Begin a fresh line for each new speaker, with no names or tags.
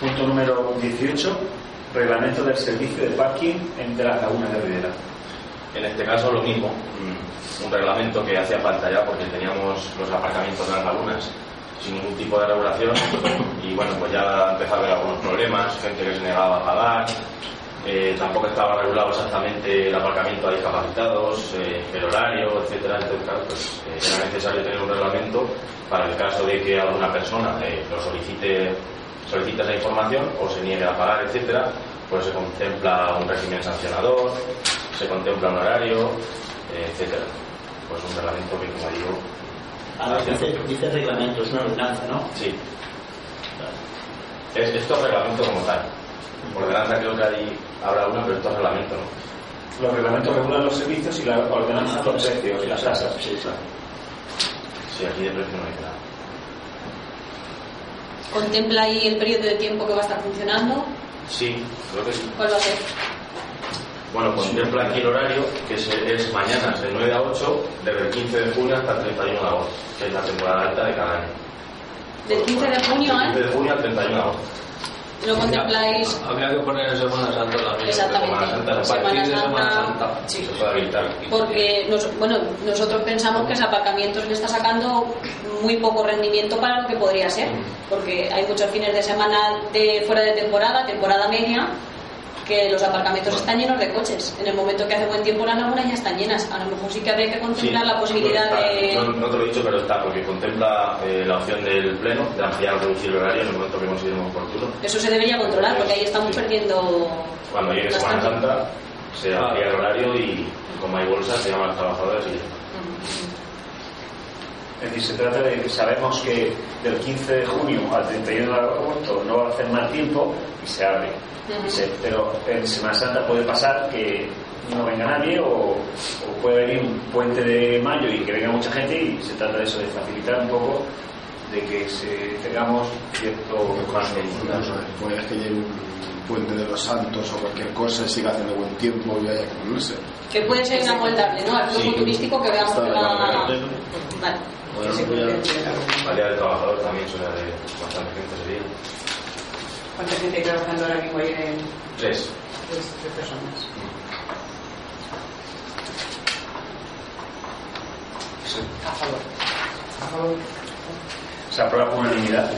Punto número 18. Reglamento del servicio de parking entre las lagunas de Rivera.
En este caso lo mismo, mm, un reglamento que hacía falta ya porque teníamos los aparcamientos de las lagunas sin ningún tipo de regulación y bueno, pues ya empezó a haber algunos problemas, gente que se negaba a pagar, eh, tampoco estaba regulado exactamente el aparcamiento a discapacitados, eh, el horario, etcétera, entonces claro, pues eh, era necesario tener un reglamento para el caso de que alguna persona eh, lo solicite solicita esa información o se niegue a pagar, etcétera, pues se contempla un régimen sancionador, se contempla un horario, etcétera. Pues un reglamento que, como digo,
Ahora dice, dice reglamento, es una ordenanza, ¿no?
sí. Es, esto es reglamento como tal. Ordenanza creo que hay, habrá una, pero esto es reglamento, ¿no?
Los reglamentos regulan los servicios y la ordenanza los precios y las tasas.
Sí, claro.
Sí, aquí de precio no hay nada.
¿Contempla ahí el periodo de tiempo que va a estar funcionando?
Sí, creo que sí.
¿Cuál va a ser?
Bueno, contempla aquí el horario, que es, es mañana de 9 a 8, desde el 15 de junio hasta el 31 de agosto, que es la temporada alta de cada año.
Del 15 de junio al...
15 de junio al 31 de agosto.
¿No contempláis
Habría que poner en Semana Santa también.
exactamente
Semana Santa,
Semana. Sí. Porque nos- bueno, nosotros pensamos que ese aparcamiento le está sacando muy poco rendimiento para lo que podría ser, porque hay muchos fines de semana de fuera de temporada, temporada media, que los aparcamientos están llenos de coches. En el momento que hace buen tiempo las lagunas ya están llenas. A lo mejor sí que habría que contemplar la posibilidad
está.
de...
No, no te lo he dicho, pero está, porque contempla eh, la opción del pleno de ampliar o reducir el horario en el momento que consideremos oportuno.
Eso se debería controlar, porque ahí estamos perdiendo...
Cuando llegue Semana. Santa, se amplía el horario y como hay bolsas, se llaman a las trabajadoras y ya está.
Es decir, se trata de que sabemos que del 15 de junio al 31 de agosto no va a hacer mal tiempo y se abre. Se- pero en Semana Santa puede pasar que no venga nadie o, o puede venir un puente de mayo y que venga mucha gente y se trata de eso, de facilitar un poco de que se, tengamos cierto margen.
Puede que llegue un puente de los santos o cualquier cosa y siga haciendo buen tiempo y haya que ponerse.
Que puede ser inamoldable, ¿no? Al flujo
Sí.
turístico que veamos
Está
que va...
vale.
Vale.
Bueno, pues ya-
Al trabajador también suele haber bastante gente ese día.
¿Cuánta gente hay trabajando ahora mismo ahí en
Tres.
tres, tres personas? A favor. A favor.
Se aprueba por unanimidad.